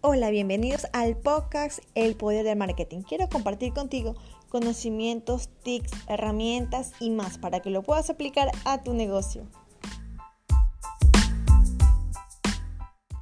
Hola, bienvenidos al podcast El Poder del Marketing. Quiero compartir contigo conocimientos, tips, herramientas y más para que lo puedas aplicar a tu negocio.